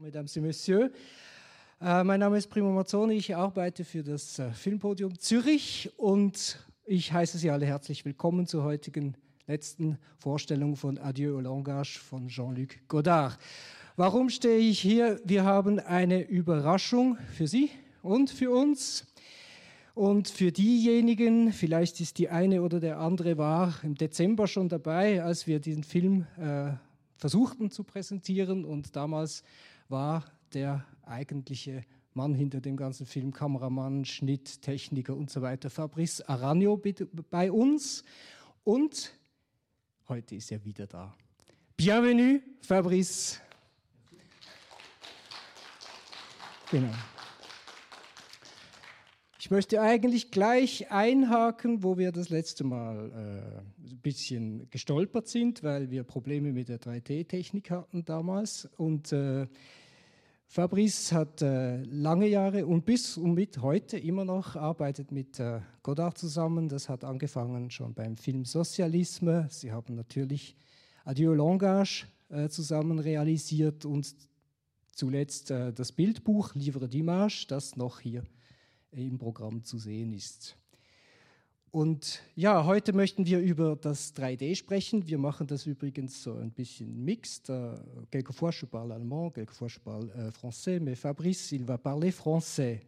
Mesdames et Messieurs. Äh, mein Name ist Primo Mazzoni, ich arbeite für das äh, Filmpodium Zürich und ich heiße Sie alle herzlich willkommen zur heutigen letzten Vorstellung von Adieu au langage von Jean-Luc Godard. Warum stehe ich hier? Wir haben eine Überraschung für Sie und für uns. Und für diejenigen, vielleicht ist die eine oder der andere war im Dezember schon dabei, als wir diesen Film äh, versuchten zu präsentieren. Und damals war der eigentliche Mann hinter dem ganzen Film, Kameramann, Schnitt, Techniker und so weiter, Fabrice Aranio bei uns. Und heute ist er wieder da. Bienvenue, Fabrice. Genau. Ich möchte eigentlich gleich einhaken, wo wir das letzte Mal äh, ein bisschen gestolpert sind, weil wir Probleme mit der 3D-Technik hatten damals. Und äh, Fabrice hat äh, lange Jahre und bis und mit heute immer noch arbeitet mit äh, Godard zusammen. Das hat angefangen schon beim Film Sozialisme. Sie haben natürlich Adieu Langage äh, zusammen realisiert und zuletzt äh, das Bildbuch Livre d'Image, das noch hier im Programm zu sehen ist. Und ja, heute möchten wir über das 3D sprechen. Wir machen das übrigens so ein bisschen mixed. Uh, quelquefois je parle allemand, quelquefois je parle uh, français, mais Fabrice, il va parler français.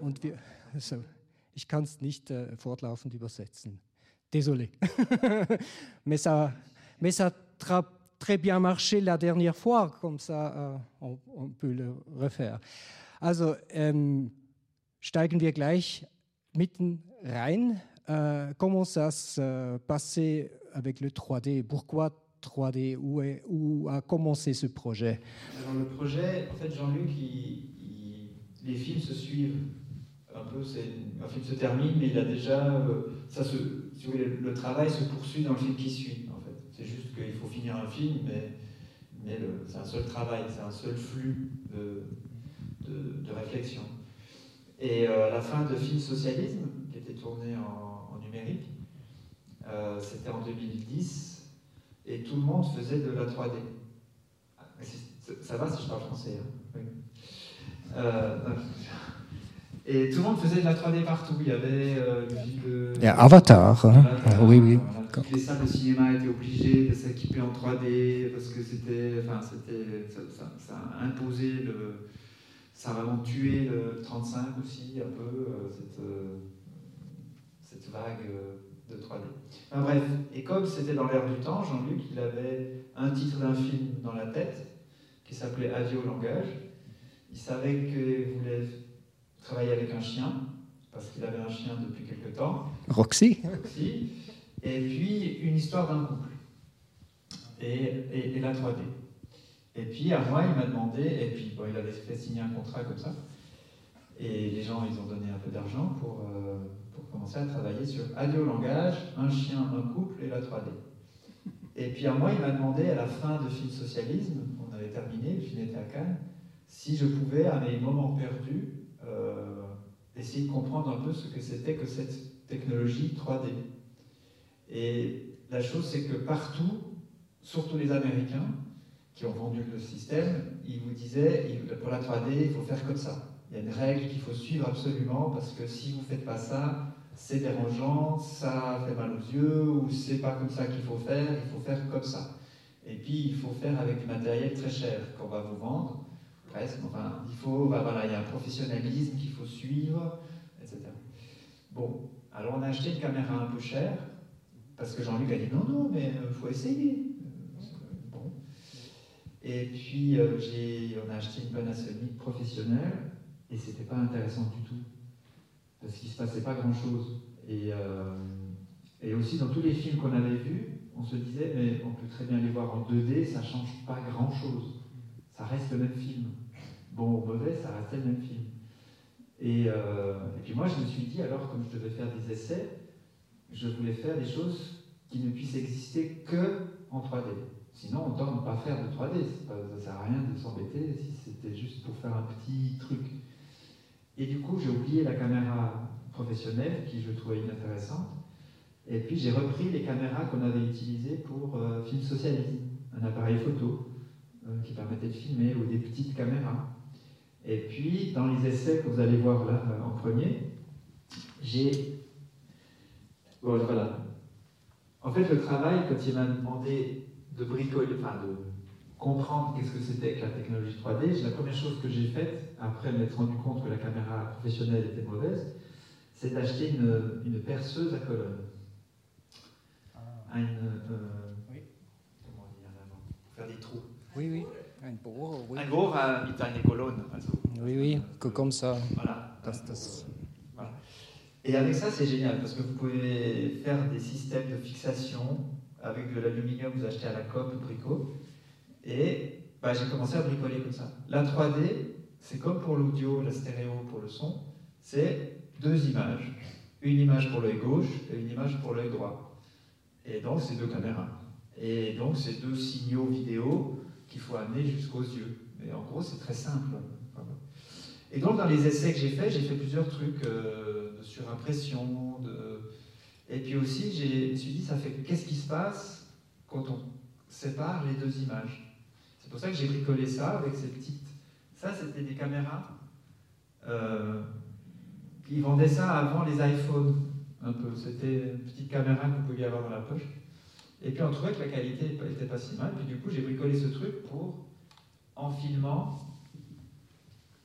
Und wir, so, ich kann es nicht uh, fortlaufend übersetzen. Désolé. mais ça, mais ça a très bien marché la dernière fois, comme ça on, on, peut le refaire. Also ähm, steigen wir gleich mitten rein. Euh, comment ça se passait avec le 3D Pourquoi 3D où, a commencé ce projet? Le projet, en fait, Jean-Luc, les films se suivent. Un peu, un film se termine, mais il a déjà, euh, ça se, si vous voulez, le travail se poursuit dans le film qui suit. En fait, c'est juste qu'il faut finir un film, mais, c'est un seul travail, c'est un seul flux de réflexion. Et euh, la fin de Film Socialisme, qui était tourné en numérique. Euh, c'était en 2010 et tout le monde faisait de la 3D. Ah, ça va si je parle français hein euh, et tout le monde faisait de la 3D partout. Il y avait euh, le Avatar. Hein. oui, oui. toutes les salles de cinéma étaient obligées de s'équiper en 3D parce que c'était, enfin, c'était, ça, ça, a imposé le, ça a vraiment tué le 35 aussi un peu cette, vague euh, de 3D. bref, et comme c'était dans l'air du temps, Jean-Luc, il avait un titre d'un film dans la tête qui s'appelait au langage. Il savait qu'il voulait travailler avec un chien, parce qu'il avait un chien depuis quelque temps. Roxy. Roxy. Et puis une histoire d'un couple. Et, et, la 3D. Et puis à moi, il m'a demandé, et puis il avait fait signer un contrat comme ça. Et les gens, ils ont donné un peu d'argent pour, euh, commencé à travailler sur Adieu langage, un chien, un couple et la 3D. Et puis à moi, il m'a demandé à la fin de Film Socialisme, on avait terminé, le film était à Cannes, si je pouvais, à mes moments perdus, euh, essayer de comprendre un peu ce que c'était que cette technologie 3D. Et la chose, c'est que partout, surtout les Américains, qui ont vendu le système, ils vous disaient, pour la 3D, il faut faire comme ça. Il y a une règle qu'il faut suivre absolument, parce que si vous ne faites pas ça, c'est dérangeant, ça fait mal aux yeux, ou c'est pas comme ça qu'il faut faire, il faut faire comme ça. Et puis il faut faire avec du matériel très cher qu'on va vous vendre, presque. Enfin, il faut, bah, voilà, il y a un professionnalisme qu'il faut suivre, etc. Bon, alors on a acheté une caméra un peu chère, parce que Jean-Luc a dit non, non, mais il euh, faut essayer. Et puis euh, on a acheté une Panasonic professionnelle, et c'était pas intéressant du tout parce qu'il se passait pas grand-chose. Et, euh, et aussi, dans tous les films qu'on avait vus, on se disait, mais on peut très bien les voir en 2D, ça change pas grand-chose. Ça reste le même film. Bon ou mauvais, ça restait le même film. Et, euh, et, puis moi, je me suis dit, alors, comme je devais faire des essais, je voulais faire des choses qui ne puissent exister que en 3D. Sinon, autant ne pas faire de 3D. ça ne sert à rien de s'embêter si c'était juste pour faire un petit truc. Et du coup, j'ai oublié la caméra professionnelle qui je trouvais inintéressante. Et puis j'ai repris les caméras qu'on avait utilisées pour euh, film socialisme, un appareil photo euh, qui permettait de filmer ou des petites caméras. Et puis, dans les essais que vous allez voir là en premier, j'ai. voilà. En fait, le travail, quand il m'a demandé de bricoler, enfin de comprendre qu'est-ce que c'était que la technologie 3D, la première chose que j'ai faite, après m'être rendu compte que la caméra professionnelle était mauvaise, c'est d'acheter une, une, perceuse à colonne. Ah. Une, euh, oui. Comment dire Pour faire des trous. Oui, oui. Un Bohrer, oui. Mit einer Kolonne. Also. Oui, oui, que comme ça. Voilà. Das, das. voilà. Et avec ça, c'est génial parce que vous pouvez faire des systèmes de fixation avec de l'aluminium vous achetez à la COP ou Brico. Et bah, j'ai commencé à bricoler comme ça. La 3D, c'est comme pour l'audio, la stéréo pour le son, c'est deux images. Une image pour l'œil gauche et une image pour l'œil droit. Et donc, c'est deux caméras. Et donc, c'est deux signaux vidéo qu'il faut amener jusqu'aux yeux. Mais en gros, c'est très simple. Et donc, dans les essais que j'ai faits, j'ai fait plusieurs trucs euh, de surimpression. De... Et puis aussi, je me suis dit, ça fait qu'est-ce qui se passe quand on sépare les deux images? C'est pour ça que j'ai bricolé ça avec ces petites. Ça, c'était des caméras. Euh, ils vendaient ça avant les iPhones, un peu. C'était une petite caméra que vous pouviez avoir dans la poche. Et puis on trouvait que la qualité n'était pas si mal. Puis du coup, j'ai bricolé ce truc pour, en filmant,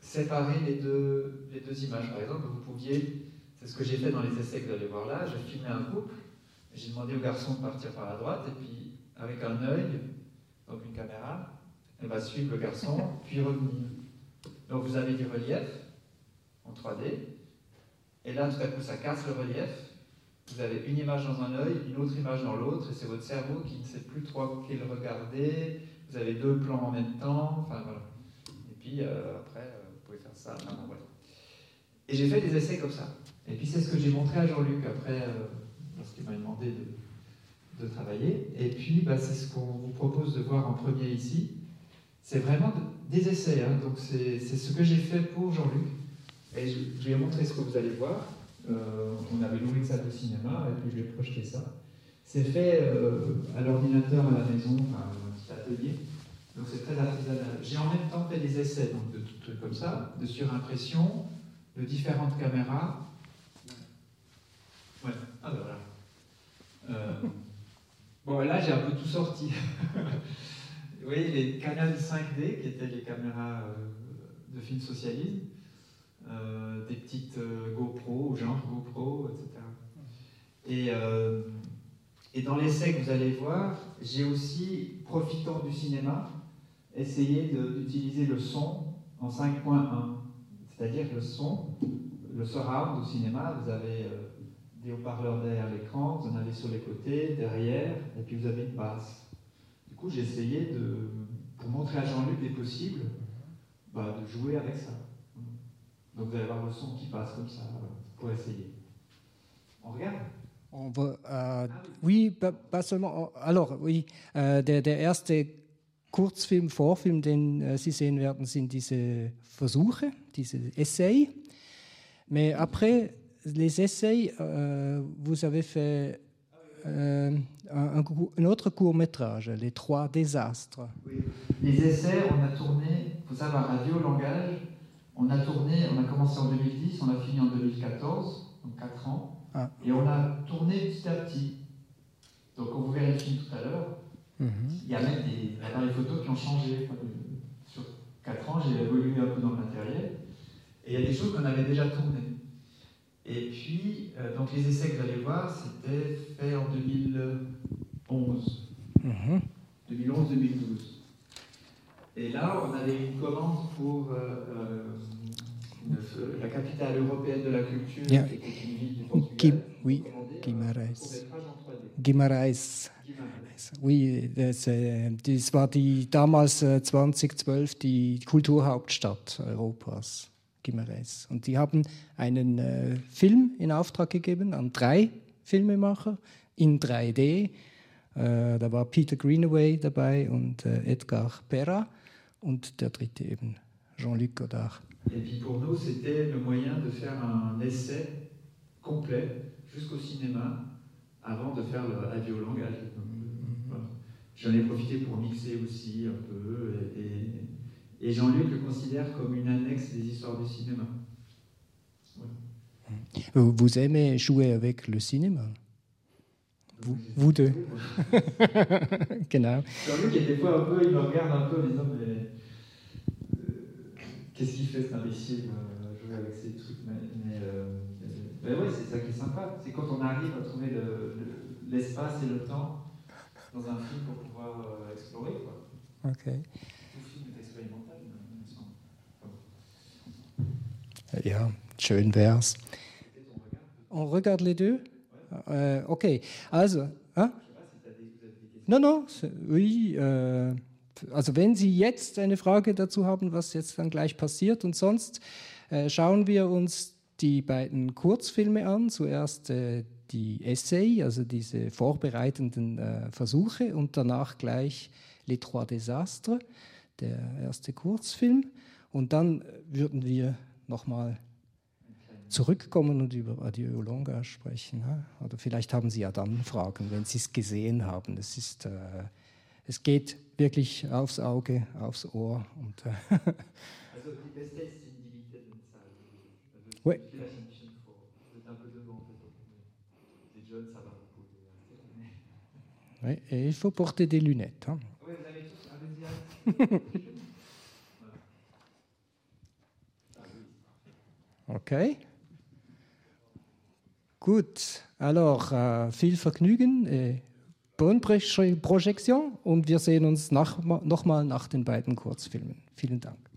séparer les deux, les deux images. Par exemple, vous pouviez, c'est ce que j'ai fait dans les essais que vous allez voir là, j'ai filmé un couple, j'ai demandé au garçon de partir par la droite, et puis avec un œil, donc une caméra, elle va suivre le garçon, puis revenir. Donc vous avez du relief en 3D, et là tout à coup ça casse le relief, vous avez une image dans un œil, une autre image dans l'autre, et c'est votre cerveau qui ne sait plus trop quel regarder. Vous avez deux plans en même temps. Enfin voilà. Et puis euh, après, euh, vous pouvez faire ça. voilà. Et j'ai fait des essais comme ça. Et puis c'est ce que j'ai montré à Jean-Luc après, euh, lorsqu'il m'a demandé de, travailler. Et puis bah, c'est ce qu'on vous propose de voir en premier ici. C'est vraiment des essais. Hein. Donc c'est ce que j'ai fait pour Jean-Luc. Et je, je vais montrer ce que vous allez voir. Euh, on avait loué une salle de cinéma et puis je vais projeter ça. C'est fait euh, à l'ordinateur à la maison, enfin, un petit atelier. Donc c'est très artisanal. J'ai en même temps fait des essais donc, de trucs comme ça, de surimpression, de différentes caméras. Ouais, ah ben voilà. Euh, bon, là j'ai un peu tout sorti. oui, les Canon 5D, qui étaient les caméras de film socialisme, euh, des petites euh, GoPro, genre GoPro, etc. Et, euh, et dans l'essai que vous allez voir, j'ai aussi, profitant du cinéma, essayé d'utiliser le son en 5.1. C'est-à-dire le son, le surround au cinéma, vous avez des haut-parleurs derrière l'écran, vous en avez sur les côtés, derrière, et puis vous avez une basse. Du coup, j'ai essayé de, pour montrer à Jean-Luc des possibles, bah, de jouer avec ça. Donc vous allez avoir le son qui passe comme ça pour essayer. On regarde On va, äh, ah, oui, pas, pas, seulement. Alors, oui, äh, der, der erste Kurzfilm, Vorfilm, den äh, Sie sehen werden, sind diese Versuche, diese Essay. Mais après les essais, euh, vous avez fait euh, un, un, autre court métrage, Les Trois Désastres. Oui. Les essais, on a tourné, il faut savoir, radio, langage, on a tourné, on a commencé en 2010, on a fini en 2014, donc 4 ans, ah. et on a tourné petit à petit. Donc on vous verrez le film tout à l'heure. Mhm. Il y a même des, photos qui ont changé. Sur 4 ans, j'ai évolué un peu dans le matériel. Et il y a des choses qu'on avait déjà tournées. Et puis, euh, donc les essais que vous allez voir, c'était fait en 2011. 2011-2012. Et là, on avait une commande pour euh, euh, la capitale européenne de la culture, yeah. qui était une ville du Portugal. oui, Guimarães. Guimarães. Oui, das, äh, das, war die damals äh, 2012 die Kulturhauptstadt Europas, Guimarães. Und die haben einen äh, Film in Auftrag gegeben an drei Filmemacher in 3D. Äh, da war Peter Greenaway dabei und äh, Edgar Perra. und der dritte eben Jean-Luc Godard. Et puis pour nous, c'était le moyen de faire un essai complet jusqu'au cinéma avant de faire le radio langage. Mm-hmm. J'en ai profité pour mixer aussi un peu et, Et Jean-Luc le considère comme une annexe des histoires du cinéma. Vous aimez jouer avec le cinéma? Vous, vous, deux. genau. Jean-Luc, des fois, un peu, il me regarde un peu en disant Mais euh, qu'est-ce qu'il fait cet imbécile euh, jouer avec ces trucs Mais, euh, ben oui, c'est ça qui est sympa. C'est quand on arrive à trouver l'espace le, et le temps dans un film pour pouvoir euh, explorer. Quoi. Ok. Ja, schön wär's. On regarde les deux euh, Ok. Also, hein? Non, non, oui. Äh, also wenn Sie jetzt eine Frage dazu haben, was jetzt dann gleich passiert und sonst, äh, schauen wir uns die beiden Kurzfilme an. Zuerst äh, die Essay, also diese vorbereitenden äh, Versuche und danach gleich Les Trois Désastres, der erste Kurzfilm. Und dann würden wir nochmal zurückkommen und über Adieu Longa sprechen. Oder vielleicht haben Sie ja dann Fragen, wenn Sie es gesehen haben. Es, ist, äh, es geht wirklich aufs Auge, aufs Ohr. Und, äh also die beste ist die Oui. Oui, et il faut porter des lunettes. Hein. Oui, vous avez tous, Okay. Gut, alors äh, viel Vergnügen, äh, bonne Projection und wir sehen uns nochmal nach den beiden Kurzfilmen. Vielen Dank.